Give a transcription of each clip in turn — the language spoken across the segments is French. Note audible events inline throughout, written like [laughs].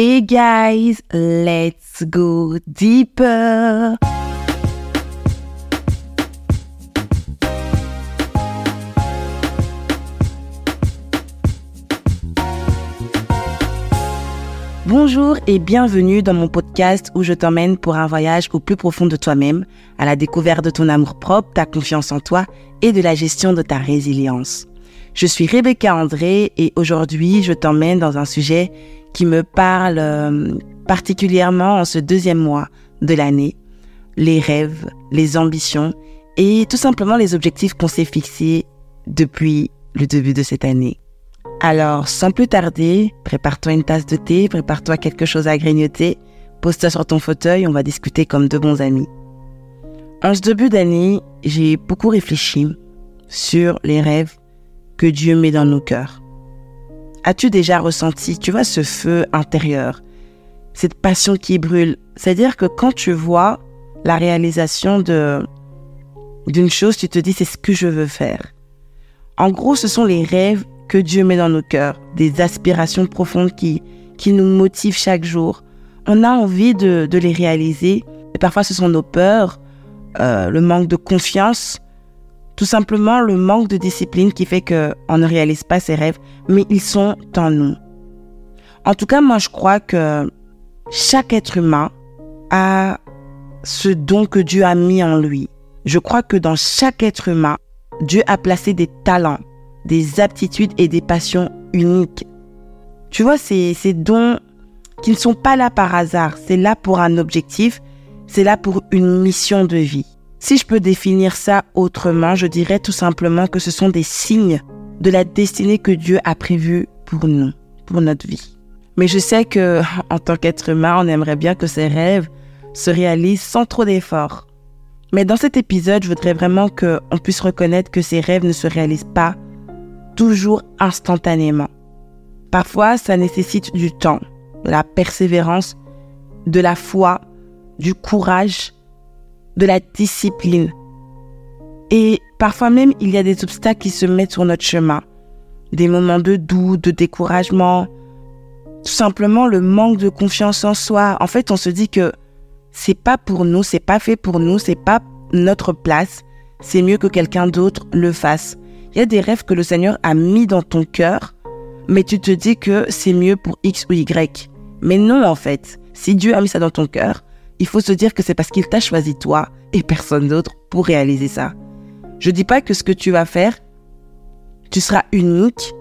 Hey guys, let's go deeper. Bonjour et bienvenue dans mon podcast où je t'emmène pour un voyage au plus profond de toi-même, à la découverte de ton amour propre, ta confiance en toi et de la gestion de ta résilience. Je suis Rebecca André et aujourd'hui je t'emmène dans un sujet qui me parle euh, particulièrement en ce deuxième mois de l'année, les rêves, les ambitions et tout simplement les objectifs qu'on s'est fixés depuis le début de cette année. Alors, sans plus tarder, prépare-toi une tasse de thé, prépare-toi quelque chose à grignoter, pose-toi sur ton fauteuil, on va discuter comme deux bons amis. En ce début d'année, j'ai beaucoup réfléchi sur les rêves que Dieu met dans nos cœurs. As-tu déjà ressenti, tu vois, ce feu intérieur, cette passion qui brûle? C'est-à-dire que quand tu vois la réalisation de d'une chose, tu te dis c'est ce que je veux faire. En gros, ce sont les rêves que Dieu met dans nos cœurs, des aspirations profondes qui, qui nous motivent chaque jour. On a envie de, de les réaliser, et parfois ce sont nos peurs, euh, le manque de confiance, tout simplement le manque de discipline qui fait qu'on ne réalise pas ses rêves, mais ils sont en nous. En tout cas, moi, je crois que chaque être humain a ce don que Dieu a mis en lui. Je crois que dans chaque être humain, Dieu a placé des talents, des aptitudes et des passions uniques. Tu vois, c'est ces dons qui ne sont pas là par hasard, c'est là pour un objectif, c'est là pour une mission de vie. Si je peux définir ça autrement, je dirais tout simplement que ce sont des signes de la destinée que Dieu a prévue pour nous, pour notre vie. Mais je sais que, [laughs] en tant qu'être humain, on aimerait bien que ces rêves se réalisent sans trop d'efforts. Mais dans cet épisode, je voudrais vraiment qu'on puisse reconnaître que ces rêves ne se réalisent pas toujours instantanément. Parfois, ça nécessite du temps, de la persévérance, de la foi, du courage de la discipline. Et parfois même, il y a des obstacles qui se mettent sur notre chemin. Des moments de doute, de découragement, tout simplement le manque de confiance en soi. En fait, on se dit que c'est pas pour nous, c'est pas fait pour nous, c'est pas notre place. C'est mieux que quelqu'un d'autre le fasse. Il y a des rêves que le Seigneur a mis dans ton cœur, mais tu te dis que c'est mieux pour X ou Y. Mais non, en fait. Si Dieu a mis ça dans ton cœur, il faut se dire que c'est parce qu'il t'a choisi toi et personne d'autre pour réaliser ça. Je dis pas que ce que tu vas faire, tu seras unique,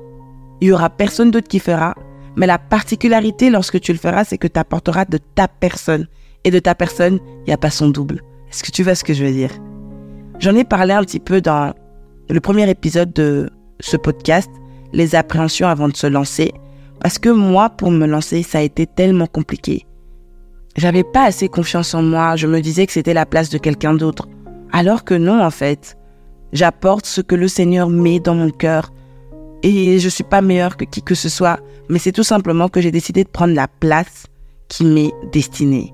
il y aura personne d'autre qui fera, mais la particularité lorsque tu le feras, c'est que tu apporteras de ta personne. Et de ta personne, il n'y a pas son double. Est-ce que tu vois ce que je veux dire? J'en ai parlé un petit peu dans le premier épisode de ce podcast, les appréhensions avant de se lancer, parce que moi, pour me lancer, ça a été tellement compliqué. J'avais pas assez confiance en moi, je me disais que c'était la place de quelqu'un d'autre. Alors que non, en fait. J'apporte ce que le Seigneur met dans mon cœur. Et je suis pas meilleure que qui que ce soit, mais c'est tout simplement que j'ai décidé de prendre la place qui m'est destinée.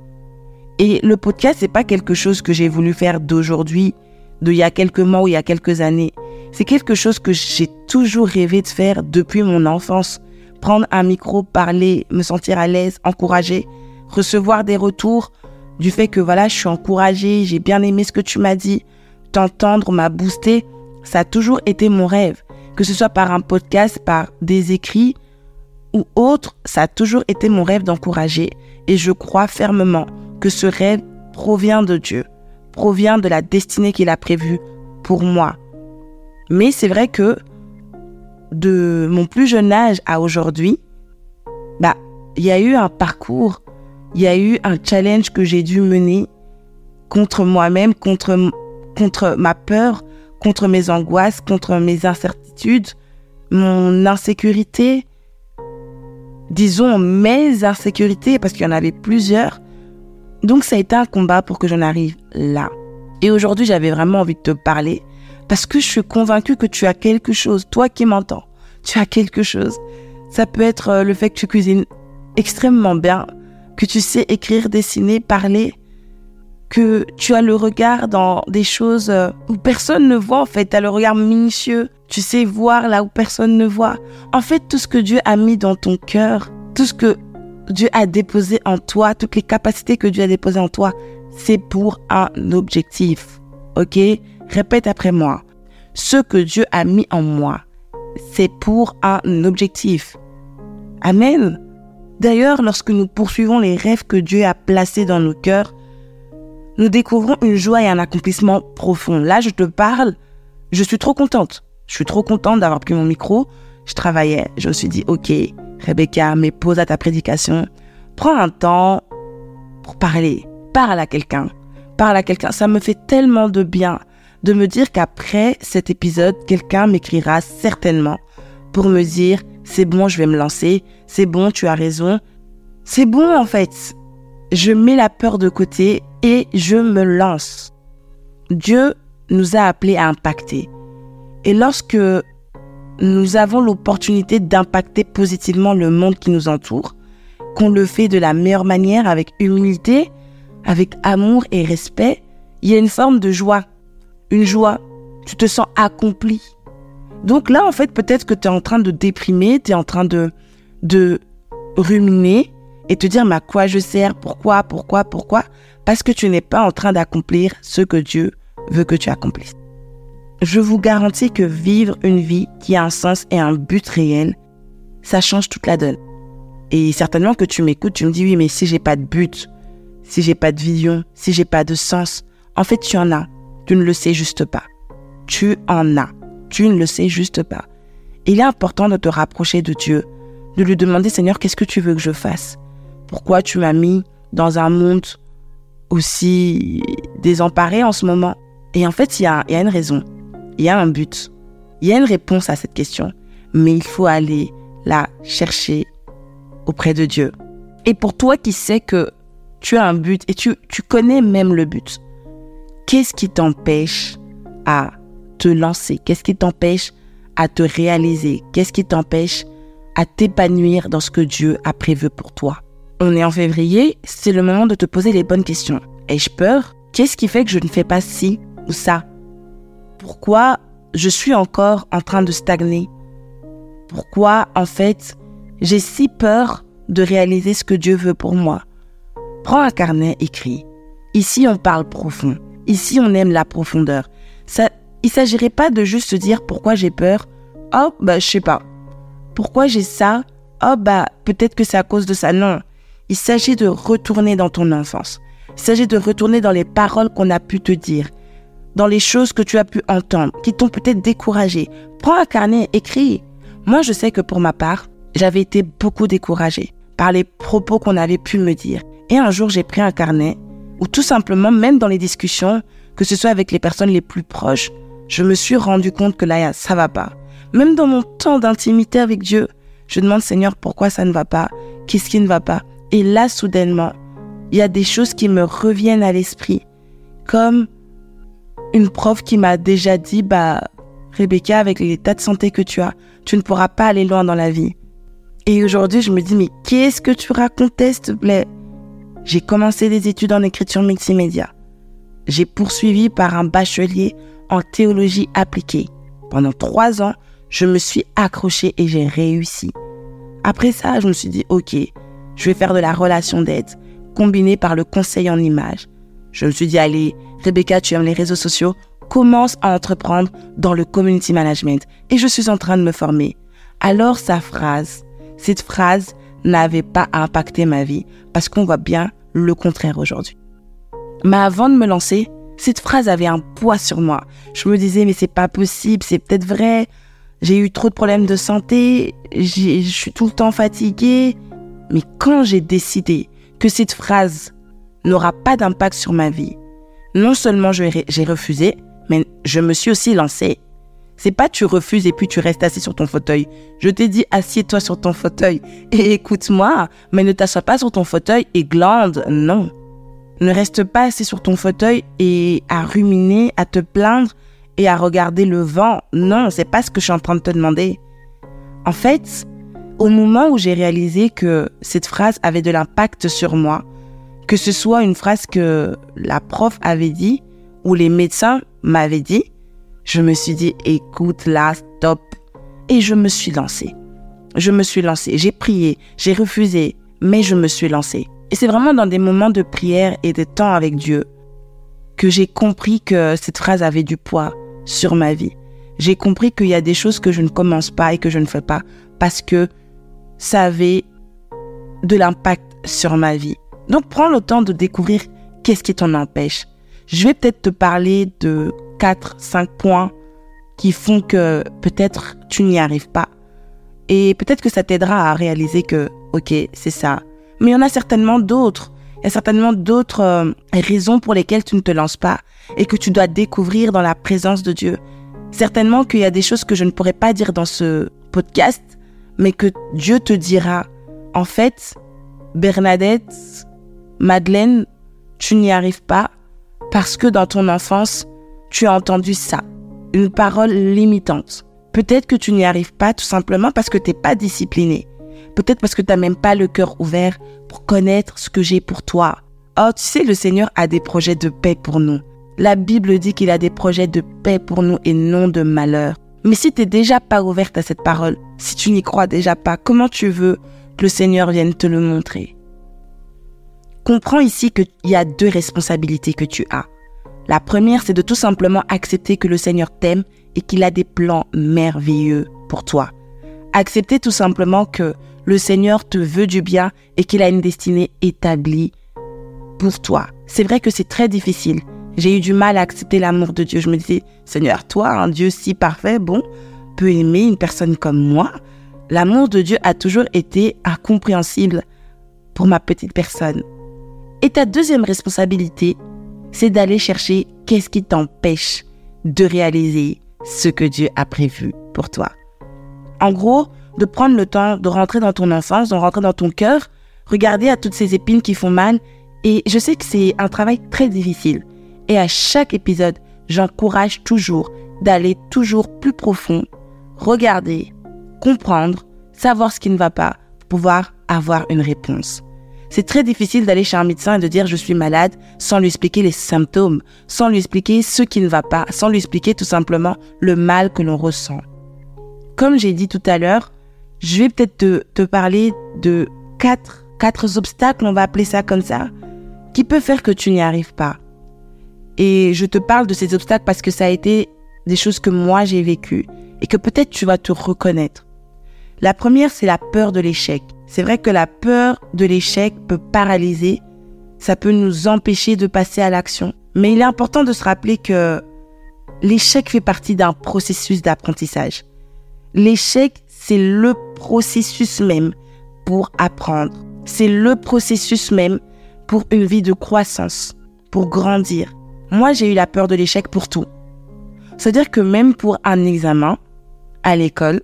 Et le podcast, c'est pas quelque chose que j'ai voulu faire d'aujourd'hui, d'il y a quelques mois ou il y a quelques années. C'est quelque chose que j'ai toujours rêvé de faire depuis mon enfance. Prendre un micro, parler, me sentir à l'aise, encourager recevoir des retours du fait que voilà, je suis encouragée, j'ai bien aimé ce que tu m'as dit, t'entendre m'a boosté, ça a toujours été mon rêve. Que ce soit par un podcast, par des écrits ou autre, ça a toujours été mon rêve d'encourager et je crois fermement que ce rêve provient de Dieu, provient de la destinée qu'il a prévue pour moi. Mais c'est vrai que de mon plus jeune âge à aujourd'hui, bah, il y a eu un parcours il y a eu un challenge que j'ai dû mener contre moi-même, contre, contre ma peur, contre mes angoisses, contre mes incertitudes, mon insécurité, disons mes insécurités, parce qu'il y en avait plusieurs. Donc ça a été un combat pour que j'en arrive là. Et aujourd'hui, j'avais vraiment envie de te parler parce que je suis convaincue que tu as quelque chose, toi qui m'entends, tu as quelque chose. Ça peut être euh, le fait que tu cuisines extrêmement bien, que tu sais écrire, dessiner, parler, que tu as le regard dans des choses euh, où personne ne voit en fait, tu as le regard minutieux, tu sais voir là où personne ne voit. En fait, tout ce que Dieu a mis dans ton cœur, tout ce que Dieu a déposé en toi, toutes les capacités que Dieu a déposées en toi, c'est pour un objectif. Ok? Répète après moi. Ce que Dieu a mis en moi, c'est pour un objectif. Amen? D'ailleurs, lorsque nous poursuivons les rêves que Dieu a placés dans nos cœurs, nous découvrons une joie et un accomplissement profond. Là, je te parle, je suis trop contente. Je suis trop contente d'avoir pris mon micro. Je travaillais, je me suis dit, ok, Rebecca, mais pose à ta prédication. Prends un temps pour parler. Parle à quelqu'un. Parle à quelqu'un. Ça me fait tellement de bien de me dire qu'après cet épisode, quelqu'un m'écrira certainement pour me dire, c'est bon, je vais me lancer. C'est bon, tu as raison. C'est bon, en fait. Je mets la peur de côté et je me lance. Dieu nous a appelés à impacter. Et lorsque nous avons l'opportunité d'impacter positivement le monde qui nous entoure, qu'on le fait de la meilleure manière, avec humilité, avec amour et respect, il y a une forme de joie. Une joie. Tu te sens accompli. Donc là, en fait, peut-être que tu es en train de déprimer, tu es en train de, de ruminer et te dire, mais à quoi je sers Pourquoi Pourquoi Pourquoi? Parce que tu n'es pas en train d'accomplir ce que Dieu veut que tu accomplisses. Je vous garantis que vivre une vie qui a un sens et un but réel, ça change toute la donne. Et certainement que tu m'écoutes, tu me dis oui, mais si j'ai pas de but, si j'ai pas de vision, si j'ai pas de sens, en fait, tu en as. Tu ne le sais juste pas. Tu en as. Tu ne le sais juste pas. Il est important de te rapprocher de Dieu, de lui demander Seigneur, qu'est-ce que tu veux que je fasse? Pourquoi tu m'as mis dans un monde aussi désemparé en ce moment? Et en fait, il y a, une raison, il y a un but, il y a une réponse à cette question, mais il faut aller la chercher auprès de Dieu. Et pour toi qui sais que tu as un but et tu, tu connais même le but, qu'est-ce qui t'empêche à lancer? Qu'est-ce qui t'empêche à te réaliser? Qu'est-ce qui t'empêche à t'épanouir dans ce que Dieu a prévu pour toi? On est en février, c'est le moment de te poser les bonnes questions. Ai-je peur? Qu'est-ce qui fait que je ne fais pas ci ou ça? Pourquoi je suis encore en train de stagner? Pourquoi, en fait, j'ai si peur de réaliser ce que Dieu veut pour moi? Prends un carnet, écris. Ici, on parle profond. Ici, on aime la profondeur. Ça, il s'agirait pas de juste se dire pourquoi j'ai peur. Oh, bah, je sais pas. Pourquoi j'ai ça? Oh, bah, peut-être que c'est à cause de ça. Non. Il s'agit de retourner dans ton enfance. Il s'agit de retourner dans les paroles qu'on a pu te dire, dans les choses que tu as pu entendre, qui t'ont peut-être découragé. Prends un carnet, écris. Moi, je sais que pour ma part, j'avais été beaucoup découragée par les propos qu'on avait pu me dire. Et un jour, j'ai pris un carnet, ou tout simplement, même dans les discussions, que ce soit avec les personnes les plus proches, je me suis rendu compte que là, ça va pas. Même dans mon temps d'intimité avec Dieu, je demande Seigneur pourquoi ça ne va pas, qu'est-ce qui ne va pas? Et là, soudainement, il y a des choses qui me reviennent à l'esprit, comme une prof qui m'a déjà dit, bah, Rebecca, avec l'état de santé que tu as, tu ne pourras pas aller loin dans la vie. Et aujourd'hui, je me dis, mais qu'est-ce que tu racontais, s'il te plaît J'ai commencé des études en écriture multimédia. J'ai poursuivi par un bachelier en théologie appliquée. Pendant trois ans, je me suis accrochée et j'ai réussi. Après ça, je me suis dit, ok, je vais faire de la relation d'aide, combinée par le conseil en images. Je me suis dit, allez, Rebecca, tu aimes les réseaux sociaux, commence à entreprendre dans le community management. Et je suis en train de me former. Alors sa phrase, cette phrase n'avait pas impacté ma vie parce qu'on voit bien le contraire aujourd'hui. Mais avant de me lancer, cette phrase avait un poids sur moi. Je me disais, mais c'est pas possible, c'est peut-être vrai. J'ai eu trop de problèmes de santé, je suis tout le temps fatiguée. Mais quand j'ai décidé que cette phrase n'aura pas d'impact sur ma vie, non seulement j'ai refusé, mais je me suis aussi lancée. C'est pas tu refuses et puis tu restes assis sur ton fauteuil. Je t'ai dit assieds-toi sur ton fauteuil et écoute-moi, mais ne t'assois pas sur ton fauteuil et glande, non. Ne reste pas assis sur ton fauteuil et à ruminer, à te plaindre et à regarder le vent. Non, c'est pas ce que je suis en train de te demander. En fait, au moment où j'ai réalisé que cette phrase avait de l'impact sur moi, que ce soit une phrase que la prof avait dit ou les médecins m'avaient dit, je me suis dit, écoute là, stop. Et je me suis lancée. Je me suis lancée. J'ai prié, j'ai refusé, mais je me suis lancée. Et c'est vraiment dans des moments de prière et de temps avec Dieu que j'ai compris que cette phrase avait du poids sur ma vie. J'ai compris qu'il y a des choses que je ne commence pas et que je ne fais pas parce que ça avait de l'impact sur ma vie. Donc prends le temps de découvrir qu'est-ce qui t'en empêche. Je vais peut-être te parler de 4, 5 points qui font que peut-être tu n'y arrives pas. Et peut-être que ça t'aidera à réaliser que, ok, c'est ça. Mais il y en a certainement d'autres. Il y a certainement d'autres euh, raisons pour lesquelles tu ne te lances pas et que tu dois découvrir dans la présence de Dieu. Certainement qu'il y a des choses que je ne pourrais pas dire dans ce podcast, mais que Dieu te dira. En fait, Bernadette, Madeleine, tu n'y arrives pas parce que dans ton enfance, tu as entendu ça, une parole limitante. Peut-être que tu n'y arrives pas tout simplement parce que tu n'es pas discipliné. Peut-être parce que tu n'as même pas le cœur ouvert pour connaître ce que j'ai pour toi. Oh, tu sais, le Seigneur a des projets de paix pour nous. La Bible dit qu'il a des projets de paix pour nous et non de malheur. Mais si tu n'es déjà pas ouverte à cette parole, si tu n'y crois déjà pas, comment tu veux que le Seigneur vienne te le montrer? Comprends ici qu'il y a deux responsabilités que tu as. La première, c'est de tout simplement accepter que le Seigneur t'aime et qu'il a des plans merveilleux pour toi. Accepter tout simplement que le Seigneur te veut du bien et qu'il a une destinée établie pour toi. C'est vrai que c'est très difficile. J'ai eu du mal à accepter l'amour de Dieu. Je me disais, Seigneur, toi, un Dieu si parfait, bon, peut aimer une personne comme moi. L'amour de Dieu a toujours été incompréhensible pour ma petite personne. Et ta deuxième responsabilité, c'est d'aller chercher qu'est-ce qui t'empêche de réaliser ce que Dieu a prévu pour toi. En gros, de prendre le temps de rentrer dans ton enfance, de rentrer dans ton cœur, regarder à toutes ces épines qui font mal. Et je sais que c'est un travail très difficile. Et à chaque épisode, j'encourage toujours d'aller toujours plus profond, regarder, comprendre, savoir ce qui ne va pas, pour pouvoir avoir une réponse. C'est très difficile d'aller chez un médecin et de dire je suis malade sans lui expliquer les symptômes, sans lui expliquer ce qui ne va pas, sans lui expliquer tout simplement le mal que l'on ressent. Comme j'ai dit tout à l'heure, je vais peut-être te, te, parler de quatre, quatre obstacles, on va appeler ça comme ça, qui peuvent faire que tu n'y arrives pas. Et je te parle de ces obstacles parce que ça a été des choses que moi j'ai vécues et que peut-être tu vas te reconnaître. La première, c'est la peur de l'échec. C'est vrai que la peur de l'échec peut paralyser, ça peut nous empêcher de passer à l'action. Mais il est important de se rappeler que l'échec fait partie d'un processus d'apprentissage. L'échec, c'est le processus même pour apprendre. C'est le processus même pour une vie de croissance, pour grandir. Moi, j'ai eu la peur de l'échec pour tout. C'est-à-dire que même pour un examen à l'école,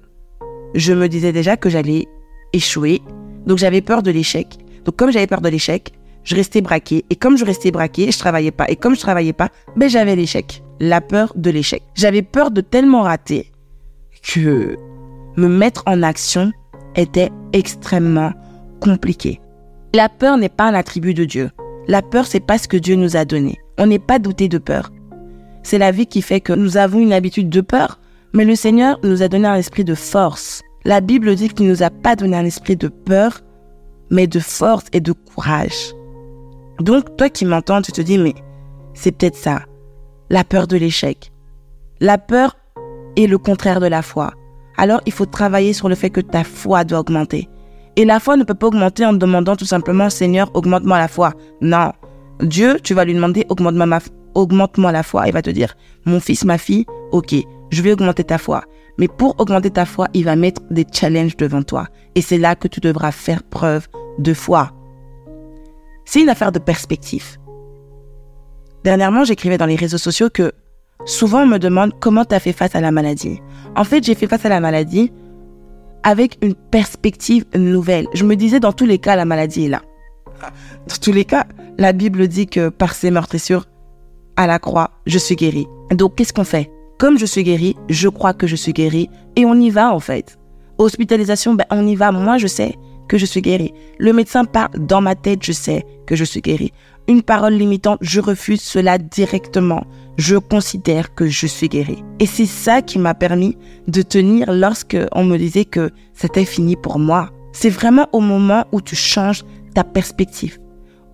je me disais déjà que j'allais échouer donc j'avais peur de l'échec. Donc comme j'avais peur de l'échec, je restais braqué. Et comme je restais braqué, je travaillais pas. Et comme je travaillais pas, ben j'avais l'échec. La peur de l'échec. J'avais peur de tellement rater que me mettre en action était extrêmement compliqué. La peur n'est pas un attribut de Dieu. La peur, c'est pas ce que Dieu nous a donné. On n'est pas douté de peur. C'est la vie qui fait que nous avons une habitude de peur, mais le Seigneur nous a donné un esprit de force, la Bible dit qu'il ne nous a pas donné un esprit de peur, mais de force et de courage. Donc, toi qui m'entends, tu te dis, mais c'est peut-être ça, la peur de l'échec. La peur est le contraire de la foi. Alors, il faut travailler sur le fait que ta foi doit augmenter. Et la foi ne peut pas augmenter en demandant tout simplement, Seigneur, augmente-moi la foi. Non. Dieu, tu vas lui demander, augmente-moi augmente la foi. Il va te dire, mon fils, ma fille, ok, je vais augmenter ta foi. Mais pour augmenter ta foi, il va mettre des challenges devant toi. Et c'est là que tu devras faire preuve de foi. C'est une affaire de perspective. Dernièrement, j'écrivais dans les réseaux sociaux que souvent on me demande comment tu as fait face à la maladie. En fait, j'ai fait face à la maladie avec une perspective nouvelle. Je me disais, dans tous les cas, la maladie est là. Dans tous les cas, la Bible dit que par ses meurtrissures à la croix, je suis guéri. Donc, qu'est-ce qu'on fait? Comme je suis guéri, je crois que je suis guéri et on y va en fait. Hospitalisation, ben on y va. Moi, je sais que je suis guéri. Le médecin parle dans ma tête, je sais que je suis guéri. Une parole limitante, je refuse cela directement. Je considère que je suis guéri. Et c'est ça qui m'a permis de tenir lorsque on me disait que c'était fini pour moi. C'est vraiment au moment où tu changes ta perspective.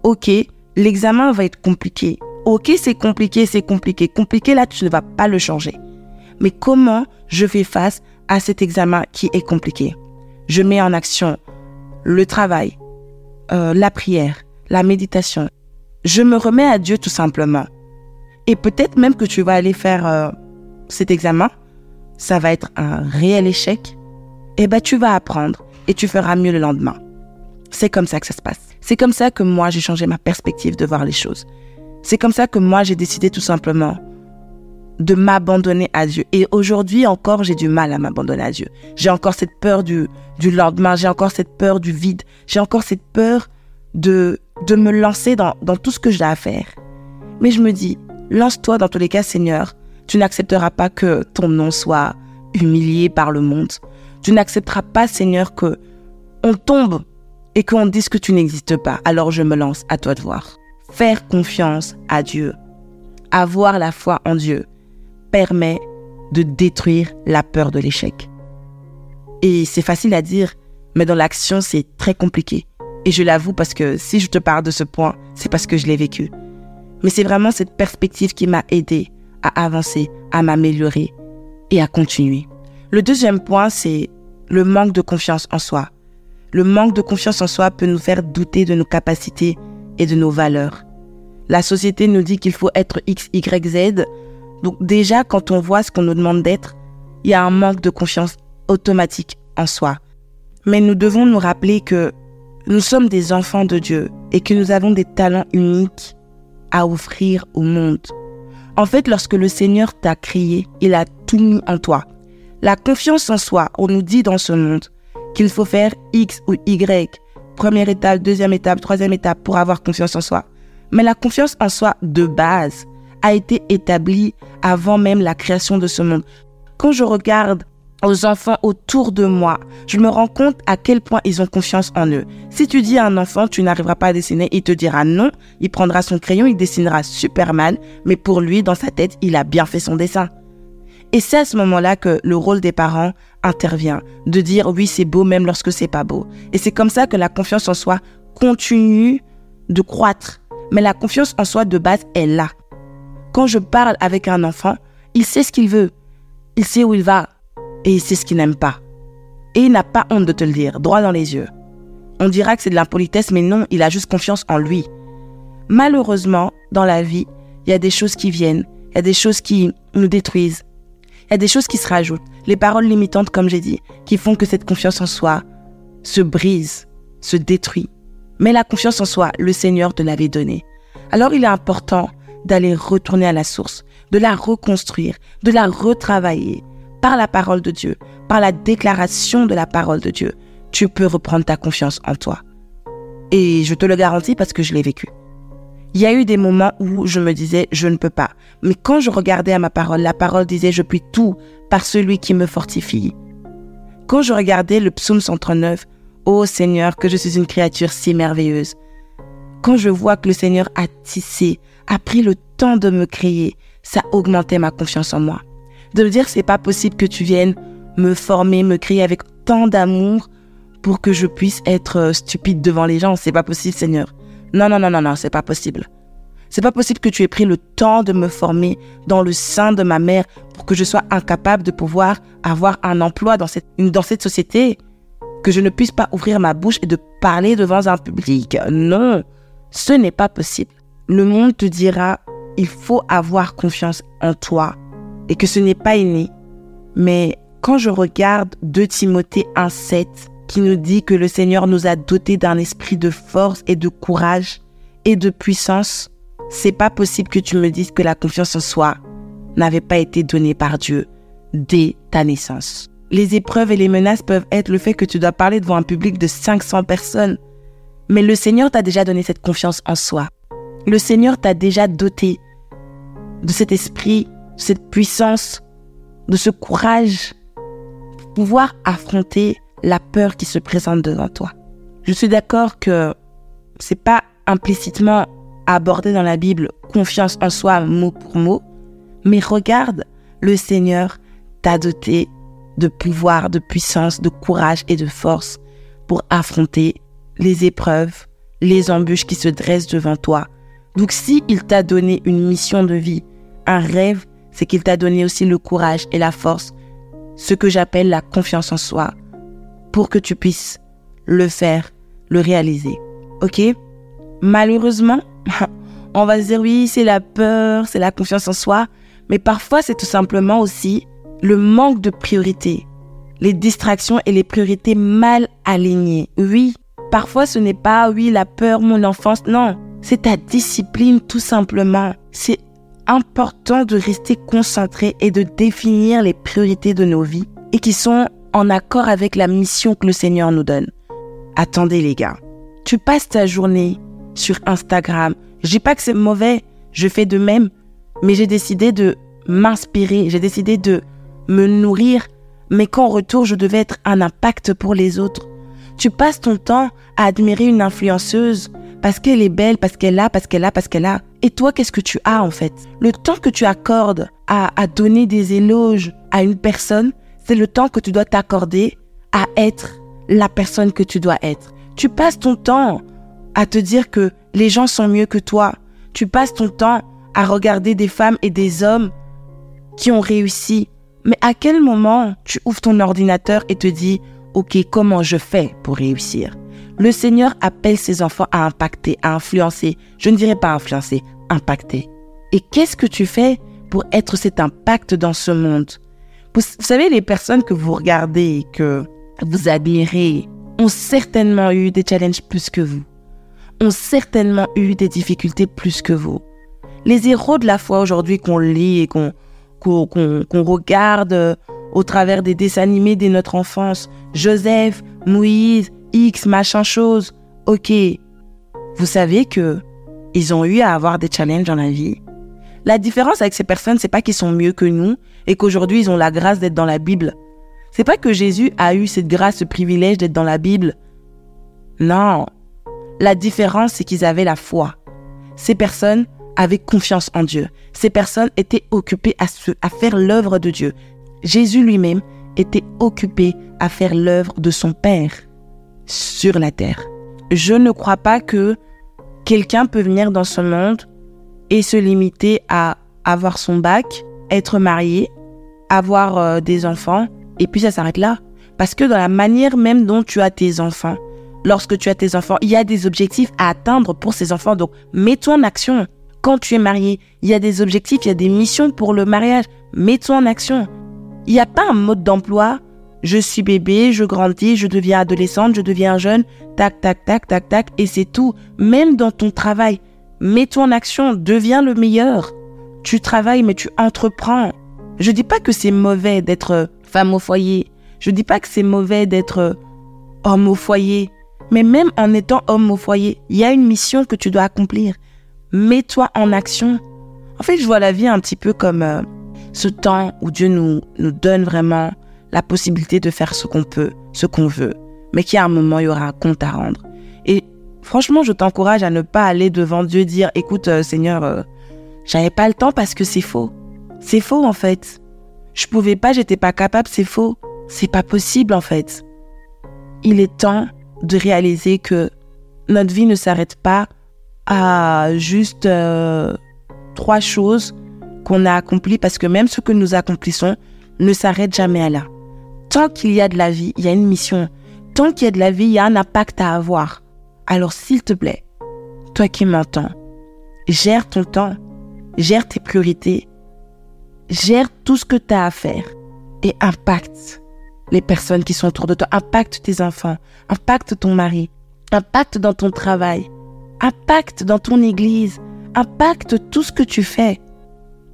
Ok, l'examen va être compliqué. Ok, c'est compliqué, c'est compliqué. Compliqué, là, tu ne vas pas le changer. Mais comment je fais face à cet examen qui est compliqué? Je mets en action le travail, euh, la prière, la méditation. Je me remets à Dieu tout simplement. Et peut-être même que tu vas aller faire euh, cet examen, ça va être un réel échec. Eh ben tu vas apprendre et tu feras mieux le lendemain. C'est comme ça que ça se passe. C'est comme ça que moi j'ai changé ma perspective de voir les choses. C'est comme ça que moi j'ai décidé tout simplement de m'abandonner à Dieu. Et aujourd'hui encore, j'ai du mal à m'abandonner à Dieu. J'ai encore cette peur du, lendemain, j'ai encore cette peur du vide, j'ai encore cette peur de, de me lancer dans, dans tout ce que j'ai à faire. Mais je me dis, lance-toi dans tous les cas, Seigneur. Tu n'accepteras pas que ton nom soit humilié par le monde. Tu n'accepteras pas, Seigneur, que on tombe et qu'on dise que tu n'existes pas. Alors je me lance à toi de voir. Faire confiance à Dieu, avoir la foi en Dieu, permet de détruire la peur de l'échec. Et c'est facile à dire, mais dans l'action, c'est très compliqué. Et je l'avoue parce que si je te parle de ce point, c'est parce que je l'ai vécu. Mais c'est vraiment cette perspective qui m'a aidé à avancer, à m'améliorer et à continuer. Le deuxième point, c'est le manque de confiance en soi. Le manque de confiance en soi peut nous faire douter de nos capacités et de nos valeurs. La société nous dit qu'il faut être X, Y, Z. Donc déjà, quand on voit ce qu'on nous demande d'être, il y a un manque de confiance automatique en soi. Mais nous devons nous rappeler que nous sommes des enfants de Dieu et que nous avons des talents uniques à offrir au monde. En fait, lorsque le Seigneur t'a créé, il a tout mis en toi. La confiance en soi, on nous dit dans ce monde qu'il faut faire X ou Y, première étape, deuxième étape, troisième étape pour avoir confiance en soi. Mais la confiance en soi de base a été établie avant même la création de ce monde. Quand je regarde aux enfants autour de moi, je me rends compte à quel point ils ont confiance en eux. Si tu dis à un enfant, tu n'arriveras pas à dessiner, il te dira non, il prendra son crayon, il dessinera Superman, mais pour lui, dans sa tête, il a bien fait son dessin. Et c'est à ce moment-là que le rôle des parents intervient, de dire oui, c'est beau même lorsque c'est pas beau. Et c'est comme ça que la confiance en soi continue de croître. Mais la confiance en soi de base est là. Quand je parle avec un enfant, il sait ce qu'il veut. Il sait où il va, et il sait ce qu'il n'aime pas. Et il n'a pas honte de te le dire, droit dans les yeux. On dira que c'est de l'impolitesse, mais non, il a juste confiance en lui. Malheureusement, dans la vie, il y a des choses qui viennent, il y a des choses qui nous détruisent, il y a des choses qui se rajoutent, les paroles limitantes, comme j'ai dit, qui font que cette confiance en soi se brise, se détruit. Mais la confiance en soi, le Seigneur te l'avait donnée. Alors il est important d'aller retourner à la source, de la reconstruire, de la retravailler, par la parole de Dieu, par la déclaration de la parole de Dieu, tu peux reprendre ta confiance en toi. Et je te le garantis parce que je l'ai vécu. Il y a eu des moments où je me disais, je ne peux pas. Mais quand je regardais à ma parole, la parole disait, je puis tout par celui qui me fortifie. Quand je regardais le psaume 139, Ô Seigneur, que je suis une créature si merveilleuse. Quand je vois que le Seigneur a tissé, a pris le temps de me créer, ça augmentait ma confiance en moi de me dire c'est pas possible que tu viennes me former, me créer avec tant d'amour pour que je puisse être euh, stupide devant les gens. C'est pas possible, Seigneur. Non, non, non, non, non, c'est pas possible. C'est pas possible que tu aies pris le temps de me former dans le sein de ma mère pour que je sois incapable de pouvoir avoir un emploi dans cette, dans cette société, que je ne puisse pas ouvrir ma bouche et de parler devant un public. Non, ce n'est pas possible. Le monde te dira, il faut avoir confiance en toi et que ce n'est pas inné. Mais quand je regarde 2 Timothée 1,7 qui nous dit que le Seigneur nous a dotés d'un esprit de force et de courage et de puissance, c'est pas possible que tu me dises que la confiance en soi n'avait pas été donnée par Dieu dès ta naissance. Les épreuves et les menaces peuvent être le fait que tu dois parler devant un public de 500 personnes. Mais le Seigneur t'a déjà donné cette confiance en soi. Le Seigneur t'a déjà doté de cet esprit cette puissance, de ce courage pour pouvoir affronter la peur qui se présente devant toi. Je suis d'accord que c'est pas implicitement abordé dans la Bible confiance en soi mot pour mot, mais regarde, le Seigneur t'a doté de pouvoir, de puissance, de courage et de force pour affronter les épreuves, les embûches qui se dressent devant toi. Donc si il t'a donné une mission de vie, un rêve, c'est qu'il t'a donné aussi le courage et la force, ce que j'appelle la confiance en soi, pour que tu puisses le faire, le réaliser. Ok? Malheureusement, [laughs] on va se dire oui, c'est la peur, c'est la confiance en soi, mais parfois c'est tout simplement aussi le manque de priorité, les distractions et les priorités mal alignées. Oui, parfois ce n'est pas oui la peur, mon enfance, non, c'est ta discipline tout simplement. C'est important de rester concentré et de définir les priorités de nos vies et qui sont en accord avec la mission que le Seigneur nous donne. Attendez les gars, tu passes ta journée sur Instagram. Je dis pas que c'est mauvais, je fais de même, mais j'ai décidé de m'inspirer, j'ai décidé de me nourrir, mais qu'en retour je devais être un impact pour les autres. Tu passes ton temps à admirer une influenceuse parce qu'elle est belle, parce qu'elle a, parce qu'elle a, parce qu'elle a. Et toi, qu'est-ce que tu as en fait? Le temps que tu accordes à, donner des éloges à une personne, c'est le temps que tu dois t'accorder à être la personne que tu dois être. Tu passes ton temps à te dire que les gens sont mieux que toi. Tu passes ton temps à regarder des femmes et des hommes qui ont réussi. Mais à quel moment tu ouvres ton ordinateur et te dis, OK, comment je fais pour réussir? Le Seigneur appelle ses enfants à impacter, à influencer. Je ne dirais pas influencer, impacter. Et qu'est-ce que tu fais pour être cet impact dans ce monde? Vous savez, les personnes que vous regardez et que vous admirez ont certainement eu des challenges plus que vous, ont certainement eu des difficultés plus que vous. Les héros de la foi aujourd'hui qu'on lit et qu'on qu'on regarde au travers des dessins animés de notre enfance, Joseph, Moïse, X, machin chose, ok, vous savez que ils ont eu à avoir des challenges dans la vie. La différence avec ces personnes, c'est pas qu'ils sont mieux que nous et qu'aujourd'hui ils ont la grâce d'être dans la Bible. C'est pas que Jésus a eu cette grâce, ce privilège d'être dans la Bible. Non. La différence, c'est qu'ils avaient la foi. Ces personnes avaient confiance en Dieu. Ces personnes étaient occupées à, à faire l'œuvre de Dieu. Jésus lui-même était occupé à faire l'œuvre de son Père sur la terre. Je ne crois pas que quelqu'un peut venir dans ce monde et se limiter à avoir son bac, être marié, avoir euh, des enfants et puis ça s'arrête là. Parce que dans la manière même dont tu as tes enfants, lorsque tu as tes enfants, il y a des objectifs à atteindre pour ces enfants. Donc, mets-toi en action. Quand tu es marié, il y a des objectifs, il y a des missions pour le mariage. Mets-toi en action. Il n'y a pas un mode d'emploi. Je suis bébé, je grandis, je deviens adolescente, je deviens jeune. Tac, tac, tac, tac, tac. Et c'est tout. Même dans ton travail, mets-toi en action. Deviens le meilleur. Tu travailles, mais tu entreprends. Je dis pas que c'est mauvais d'être femme au foyer. Je dis pas que c'est mauvais d'être homme au foyer, mais même en étant homme au foyer, il y a une mission que tu dois accomplir. Mets-toi en action. En fait, je vois la vie un petit peu comme euh, ce temps où Dieu nous, nous donne vraiment la possibilité de faire ce qu'on peut, ce qu'on veut, mais a un moment, il y aura un compte à rendre. Et franchement, je t'encourage à ne pas aller devant Dieu dire, écoute, euh, Seigneur, j'avais pas le temps parce que c'est faux. C'est faux en fait. Je pouvais pas, j'étais pas capable, c'est faux. C'est pas possible en fait. Il est temps de réaliser que notre vie ne s'arrête pas à juste euh, trois choses qu'on a accomplies parce que même ce que nous accomplissons ne s'arrête jamais à là. Tant qu'il y a de la vie, il y a une mission. Tant qu'il y a de la vie, il y a un impact à avoir. Alors s'il te plaît, toi qui m'entends, gère ton temps, gère tes priorités, gère tout ce que tu as à faire et impacte les personnes qui sont autour de toi, impacte tes enfants, impacte ton mari, impacte dans ton travail, impacte dans ton église, impacte tout ce que tu fais.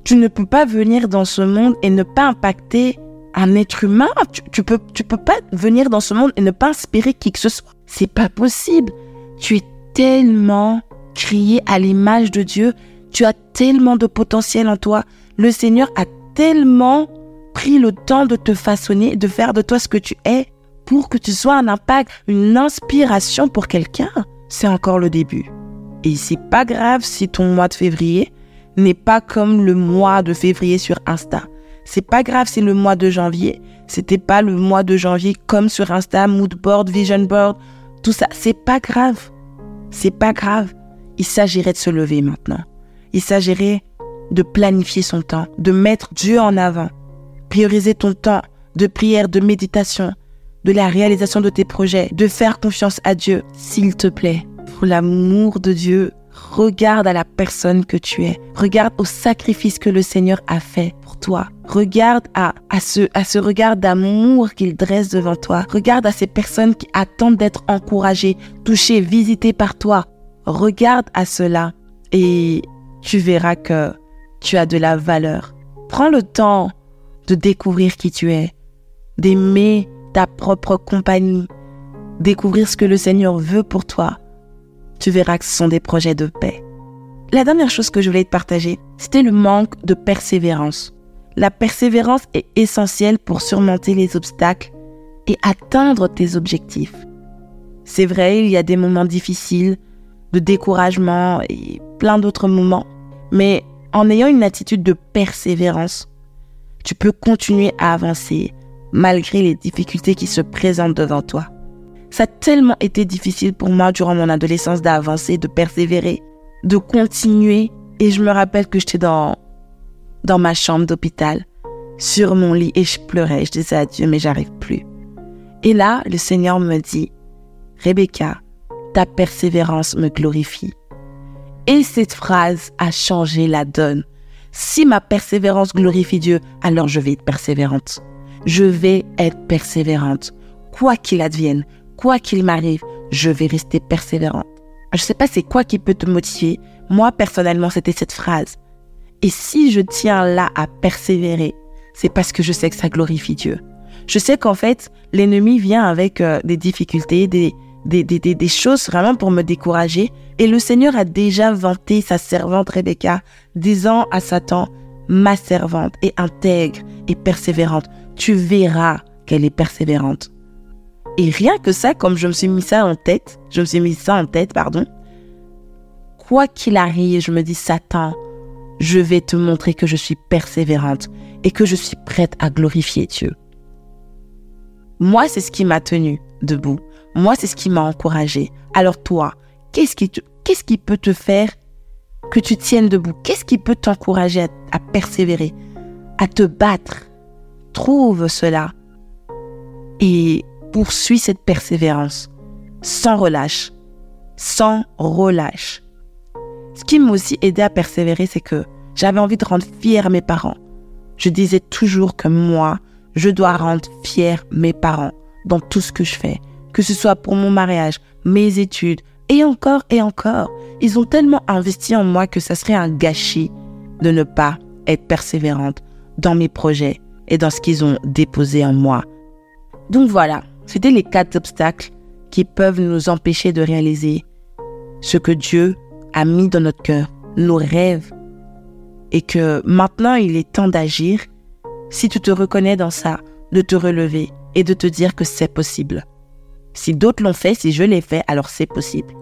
Tu ne peux pas venir dans ce monde et ne pas impacter un être humain. Tu, tu, peux, tu peux pas venir dans ce monde et ne pas inspirer qui que ce soit. C'est pas possible. Tu es tellement crié à l'image de Dieu. Tu as tellement de potentiel en toi le Seigneur a tellement pris le temps de te façonner, de faire de toi ce que tu es, pour que tu sois un impact, une inspiration pour quelqu'un. C'est encore le début. Et c'est pas grave si ton mois de février n'est pas comme le mois de février sur Insta. C'est pas grave si le mois de janvier, c'était pas le mois de janvier comme sur Insta, moodboard, vision board, tout ça. C'est pas grave. C'est pas grave. Il s'agirait de se lever maintenant. Il s'agirait de planifier son temps, de mettre Dieu en avant, prioriser ton temps de prière, de méditation, de la réalisation de tes projets, de faire confiance à Dieu, s'il te plaît. Pour l'amour de Dieu, regarde à la personne que tu es. Regarde au sacrifice que le Seigneur a fait pour toi. Regarde à, à, ce, à ce regard d'amour qu'il dresse devant toi. Regarde à ces personnes qui attendent d'être encouragées, touchées, visitées par toi. Regarde à cela et tu verras que tu as de la valeur. Prends le temps de découvrir qui tu es, d'aimer ta propre compagnie, découvrir ce que le Seigneur veut pour toi. Tu verras que ce sont des projets de paix. La dernière chose que je voulais te partager, c'était le manque de persévérance. La persévérance est essentielle pour surmonter les obstacles et atteindre tes objectifs. C'est vrai, il y a des moments difficiles, de découragement et plein d'autres moments, mais en ayant une attitude de persévérance, tu peux continuer à avancer malgré les difficultés qui se présentent devant toi. Ça a tellement été difficile pour moi durant mon adolescence d'avancer, de persévérer, de continuer. Et je me rappelle que j'étais dans, dans ma chambre d'hôpital, sur mon lit, et je pleurais. Je disais à Dieu, mais j'arrive plus. Et là, le Seigneur me dit, Rebecca, ta persévérance me glorifie. Et cette phrase a changé la donne. Si ma persévérance glorifie Dieu, alors je vais être persévérante. Je vais être persévérante. Quoi qu'il advienne, quoi qu'il m'arrive, je vais rester persévérante. Je ne sais pas c'est quoi qui peut te motiver. Moi, personnellement, c'était cette phrase. Et si je tiens là à persévérer, c'est parce que je sais que ça glorifie Dieu. Je sais qu'en fait, l'ennemi vient avec euh, des difficultés, des, des, des, des, choses vraiment pour me décourager. Et le Seigneur a déjà vanté sa servante Rebecca, disant à Satan, ma servante est intègre et persévérante. Tu verras qu'elle est persévérante. Et rien que ça, comme je me suis mis ça en tête, je me suis mis ça en tête, pardon. Quoi qu'il arrive, je me dis, Satan, je vais te montrer que je suis persévérante et que je suis prête à glorifier Dieu. Moi, c'est ce qui m'a tenu debout. Moi, c'est ce qui m'a encouragé. Alors toi, qu'est-ce qui, qu'est-ce qui peut te faire que tu tiennes debout? Qu'est-ce qui peut t'encourager à, persévérer, à te battre? Trouve cela et poursuis cette persévérance sans relâche, sans relâche. Ce qui m'a aussi aidé à persévérer, c'est que j'avais envie de rendre fiers mes parents. Je disais toujours que moi, je dois rendre fiers mes parents dans tout ce que je fais que ce soit pour mon mariage, mes études, et encore et encore. Ils ont tellement investi en moi que ça serait un gâchis de ne pas être persévérante dans mes projets et dans ce qu'ils ont déposé en moi. Donc voilà, c'était les quatre obstacles qui peuvent nous empêcher de réaliser ce que Dieu a mis dans notre cœur, nos rêves, et que maintenant il est temps d'agir, si tu te reconnais dans ça, de te relever et de te dire que c'est possible. Si d'autres l'ont fait, si je l'ai fait, alors c'est possible.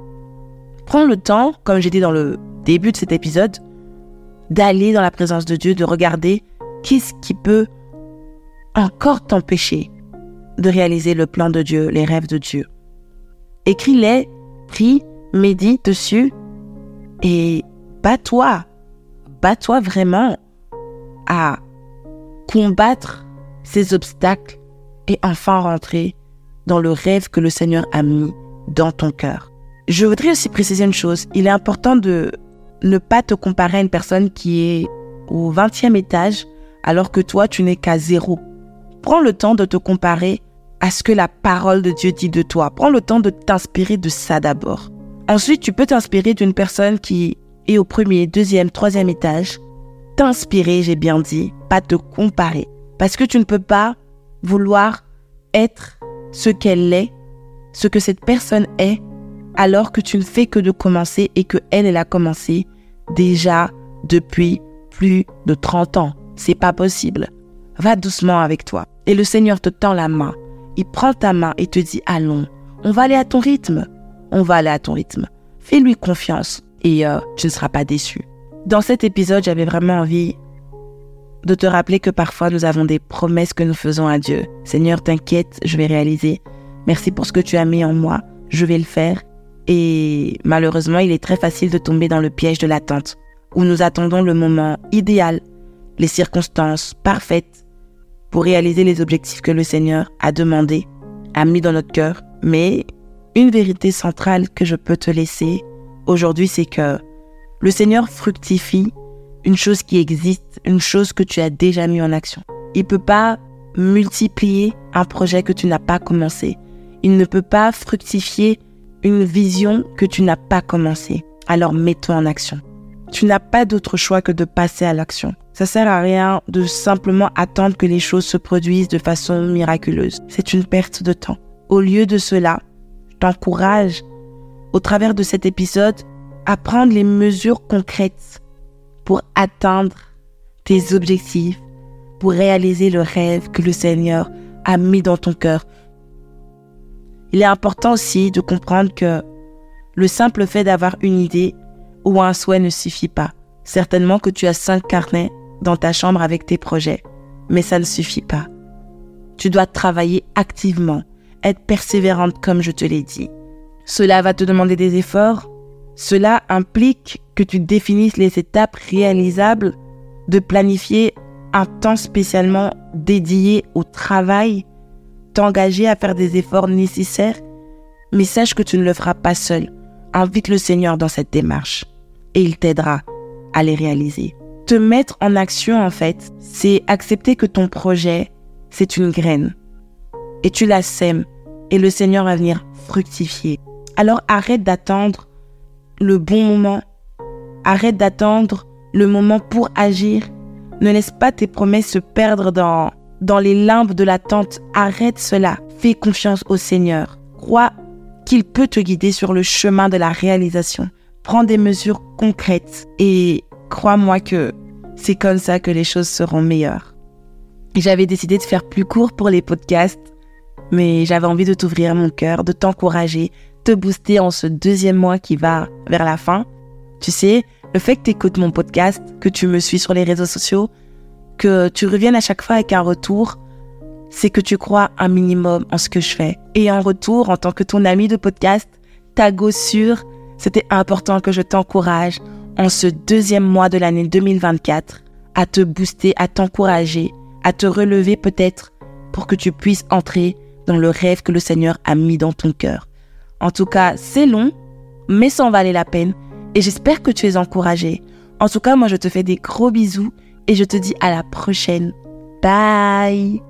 Prends le temps, comme j'ai dit dans le début de cet épisode, d'aller dans la présence de Dieu, de regarder qu'est-ce qui peut encore t'empêcher de réaliser le plan de Dieu, les rêves de Dieu. Écris-les, prie, médite dessus et bats-toi, bats-toi vraiment à combattre ces obstacles et enfin rentrer dans le rêve que le Seigneur a mis dans ton cœur. Je voudrais aussi préciser une chose. Il est important de ne pas te comparer à une personne qui est au 20e étage alors que toi, tu n'es qu'à zéro. Prends le temps de te comparer à ce que la parole de Dieu dit de toi. Prends le temps de t'inspirer de ça d'abord. Ensuite, tu peux t'inspirer d'une personne qui est au premier, deuxième, troisième étage. T'inspirer, j'ai bien dit, pas te comparer. Parce que tu ne peux pas vouloir être ce qu'elle est, ce que cette personne est, alors que tu ne fais que de commencer et que elle, elle a commencé déjà depuis plus de 30 ans. C'est pas possible. Va doucement avec toi. Et le Seigneur te tend la main. Il prend ta main et te dit allons. On va aller à ton rythme. On va aller à ton rythme. Fais-lui confiance et euh, tu ne seras pas déçu. Dans cet épisode, j'avais vraiment envie de te rappeler que parfois nous avons des promesses que nous faisons à Dieu. Seigneur, t'inquiète, je vais réaliser. Merci pour ce que tu as mis en moi, je vais le faire. Et malheureusement, il est très facile de tomber dans le piège de l'attente, où nous attendons le moment idéal, les circonstances parfaites pour réaliser les objectifs que le Seigneur a demandé, a mis dans notre cœur. Mais une vérité centrale que je peux te laisser aujourd'hui, c'est que le Seigneur fructifie une chose qui existe, une chose que tu as déjà mis en action. Il ne peut pas multiplier un projet que tu n'as pas commencé. Il ne peut pas fructifier une vision que tu n'as pas commencé. Alors mets-toi en action. Tu n'as pas d'autre choix que de passer à l'action. Ça sert à rien de simplement attendre que les choses se produisent de façon miraculeuse. C'est une perte de temps. Au lieu de cela, je t'encourage, au travers de cet épisode, à prendre les mesures concrètes pour atteindre tes objectifs, pour réaliser le rêve que le Seigneur a mis dans ton cœur. Il est important aussi de comprendre que le simple fait d'avoir une idée ou un souhait ne suffit pas. Certainement que tu as cinq carnets dans ta chambre avec tes projets, mais ça ne suffit pas. Tu dois travailler activement, être persévérante comme je te l'ai dit. Cela va te demander des efforts. Cela implique que tu définisses les étapes réalisables, de planifier un temps spécialement dédié au travail, t'engager à faire des efforts nécessaires, mais sache que tu ne le feras pas seul. Invite le Seigneur dans cette démarche et il t'aidera à les réaliser. Te mettre en action, en fait, c'est accepter que ton projet, c'est une graine et tu la sèmes et le Seigneur va venir fructifier. Alors arrête d'attendre le bon moment Arrête d'attendre le moment pour agir. Ne laisse pas tes promesses se perdre dans, dans les limbes de l'attente. Arrête cela. Fais confiance au Seigneur. Crois qu'il peut te guider sur le chemin de la réalisation. Prends des mesures concrètes et crois-moi que c'est comme ça que les choses seront meilleures. J'avais décidé de faire plus court pour les podcasts, mais j'avais envie de t'ouvrir mon cœur, de t'encourager, te booster en ce deuxième mois qui va vers la fin. Tu sais, le fait que tu écoutes mon podcast, que tu me suis sur les réseaux sociaux, que tu reviennes à chaque fois avec un retour, c'est que tu crois un minimum en ce que je fais. Et en retour, en tant que ton ami de podcast, ta sûr, c'était important que je t'encourage en ce deuxième mois de l'année 2024 à te booster, à t'encourager, à te relever peut-être pour que tu puisses entrer dans le rêve que le Seigneur a mis dans ton cœur. En tout cas, c'est long, mais ça en valait la peine et j'espère que tu es encouragé. En tout cas, moi, je te fais des gros bisous et je te dis à la prochaine. Bye